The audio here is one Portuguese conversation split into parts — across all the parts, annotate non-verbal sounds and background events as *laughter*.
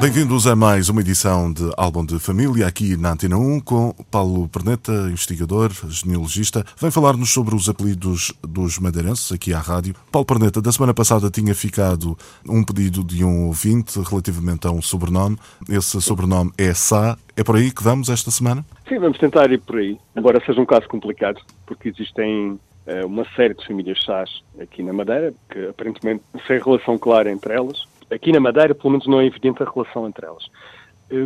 Bem-vindos a mais uma edição de Álbum de Família aqui na Antena 1 com Paulo Perneta, investigador, genealogista. Vem falar-nos sobre os apelidos dos madeirenses aqui à rádio. Paulo Perneta, da semana passada tinha ficado um pedido de um ouvinte relativamente a um sobrenome. Esse sobrenome é Sá. É por aí que vamos esta semana? Sim, vamos tentar ir por aí, embora seja um caso complicado, porque existem uh, uma série de famílias Sás aqui na Madeira, que aparentemente sem relação clara entre elas aqui na Madeira, pelo menos, não é evidente a relação entre elas.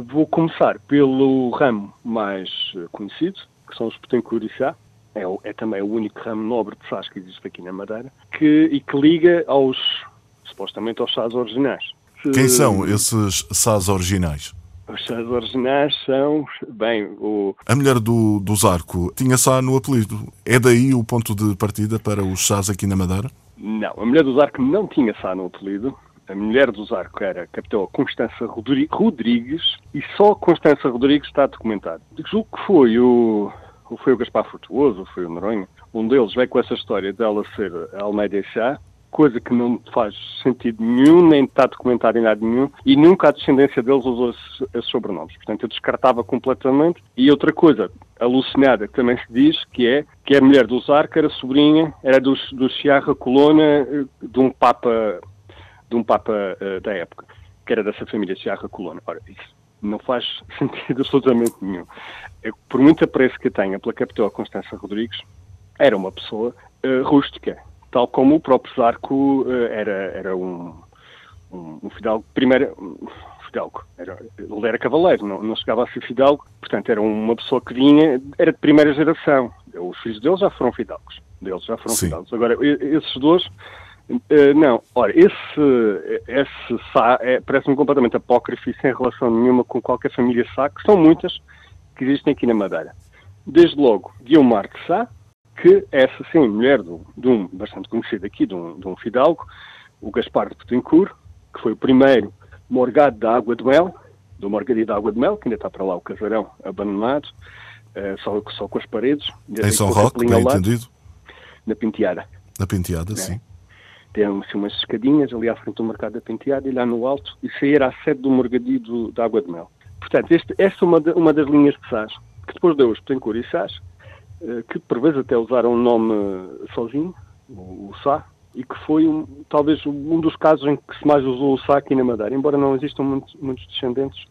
Vou começar pelo ramo mais eh, conhecido, que são os Petencourt Sá. É, é, também o único ramo nobre de Sás que existe aqui na Madeira, que, e que liga aos, supostamente, aos Sás originais. Quem são esses Sás originais? Os Sás originais são, bem, o... A mulher do, do Zarco tinha Sá no apelido. É daí o ponto de partida para os Sás aqui na Madeira? Não, a mulher do Zarco não tinha Sá no apelido a mulher do Zarco era capitão Constança Rodrigues e só Constança Rodrigues está documentado. Julgo que foi o, foi o Gaspar Frutuoso, foi o Noronha. Um deles veio com essa história dela ser Almeida Chá, coisa que não faz sentido nenhum, nem está documentado em nada nenhum, e nunca a descendência deles usou esses sobrenomes. Portanto, eu descartava completamente. E outra coisa alucinada que também se diz, que é que a mulher do Zarco era sobrinha, era do, do Chiarra Colonna, eh, de um Papa de um Papa uh, da época, que era dessa família Chiarra Colonna. Ora, isso não faz *laughs* sentido absolutamente nenhum. Eu, por muito apreço que tenha pela capitã Constança Rodrigues, era uma pessoa uh, rústica, tal como o próprio Zarco uh, era, era um, um, um fidalgo, primeiro, um fidalgo, era, ele era cavaleiro, não, não chegava a ser fidalgo, portanto era uma pessoa que vinha, era de primeira geração. Os filhos deles já foram fidalgos, deles já foram Sim. fidalgos. Agora, esses dois Uh, não, olha, esse, esse Sá é, parece-me completamente apócrifo e sem relação nenhuma com qualquer família Sá, que são muitas que existem aqui na Madeira. Desde logo, Guilmar de Sá, que é essa sim, mulher de, de um bastante conhecido aqui, de um, de um fidalgo, o Gaspar de Petencourt, que foi o primeiro morgado da Água de Mel, do morgadinho da Água de Mel, que ainda está para lá o casarão abandonado, uh, só, só com as paredes. Em São Roque, bem entendido? Na Penteada. Na Penteada, é. sim tem assim, umas escadinhas ali à frente do mercado da Penteada e lá no alto, aí era a sede do morgadio da Água de Mel. Portanto, este, esta é uma, de, uma das linhas de Sás, que depois deu os Petencourt e Sás, eh, que por vezes até usaram um nome sozinho, o, o Sá, e que foi um, talvez um dos casos em que se mais usou o Sá aqui na Madeira, embora não existam muitos, muitos descendentes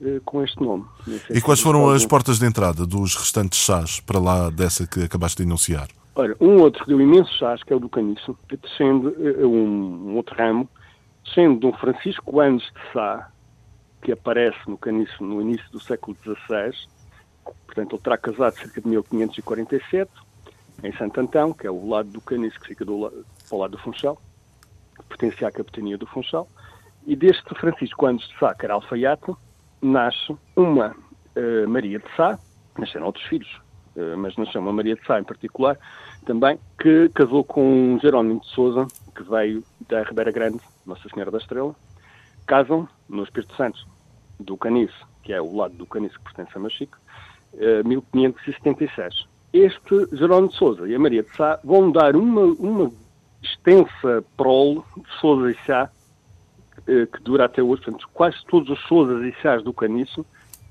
eh, com este nome. E quais foram as portas de entrada dos restantes Sás para lá dessa que acabaste de enunciar? Um outro que deu imenso chás, que é o do caniço, sendo uh, um, um, outro ramo, sendo um Francisco Anos de Sá, que aparece no caniço no início do século XVI, portanto ele terá casado cerca de 1547, em Santo Antão, que é o lado do caniço que fica do para o lado do Funchal, pertencia à capitania do Funchal, e deste Francisco Anos de Sá, que era alfaiate, nasce uma uh, Maria de Sá, nasceram outros filhos, mas nasceu uma Maria de Sá em particular, também, que casou com Jerónimo de Souza, que veio da Ribeira Grande, Nossa Senhora da Estrela. Casam no Espírito Santo do Canice, que é o lado do Canice que pertence a Machique, 1576. Este Jerónimo de Souza e a Maria de Sá vão dar uma, uma extensa prole de Souza e Chá, eh, que dura até hoje. Portanto, quase todos os Souzas e Chás do Caniço,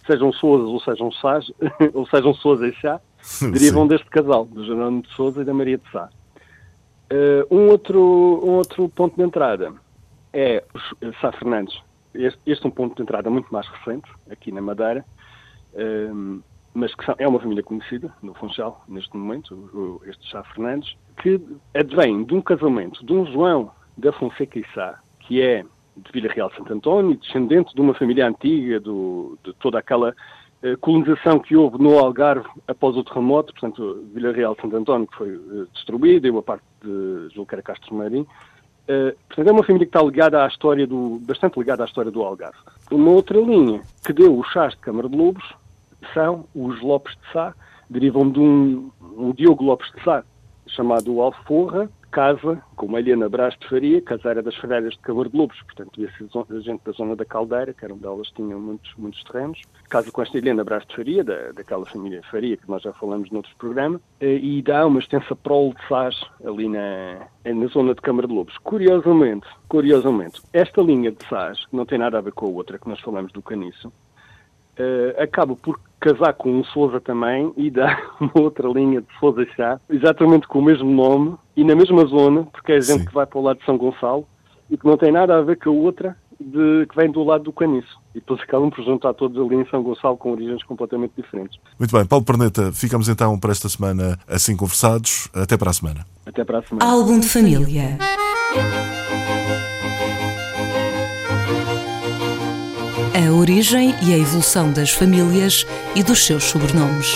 sejam Souzas ou sejam Sás, *laughs* ou sejam Souza e Chá, derivam deste casal, do Jerónimo de Souza e da Maria de Sá. Uh, um, outro, um outro ponto de entrada é Sá Fernandes. Este, este, é um ponto de entrada muito mais recente, aqui na Madeira, uh, mas que é uma família conhecida no Funchal, neste momento, o, este Sá Fernandes, que advém de um casamento de um João da Fonseca e Sá, que é de Vila Real Santo António, descendente de uma família antiga, do, de toda aquela colonização que houve no Algarve após o terremoto, portanto, Vila Real de Santo António, que foi uh, destruída, e uma parte de Julqueira Castro Marim. Uh, portanto, é uma família que está ligada à história do, bastante ligada à história do Algarve. Uma outra linha que deu o chás de Câmara de Lobos, são os Lopes de Sá, derivam de um, um Diogo Lopes de Sá, chamado Alforra, casa com uma Helena Brás de Faria, caseira das Freiras de Cabar de Lobos, portanto devia ser gente da zona da Caldeira, que eram delas, tinham muitos, muitos terrenos. Casa com esta Helena Brás de Faria, da, daquela família Faria, que nós já falamos noutros programas, eh, e dá uma extensa prole de Sás ali na, na zona de Câmara de Lobos. Curiosamente, curiosamente, esta linha de Sás, que não tem nada a ver com a outra que nós falamos do Caniço, uh, acaba por casar com um Sousa também e dá *laughs* uma outra linha de Sousa Chá, exatamente com o mesmo nome e na mesma zona, porque é gente Sim. que vai para o lado de São Gonçalo e que não tem nada a ver com a outra de, que vem do lado do Caniço. E depois acabam por juntar todos ali em São Gonçalo com origens completamente diferentes. Muito bem, Paulo Perneta, ficamos então para esta semana assim conversados. Até para a semana. Até para a semana. Álbum de família. A origem e a evolução das famílias e dos seus sobrenomes.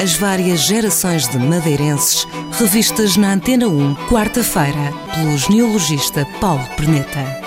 As várias gerações de madeirenses revistas na Antena 1, quarta-feira, pelo genealogista Paulo Perneta.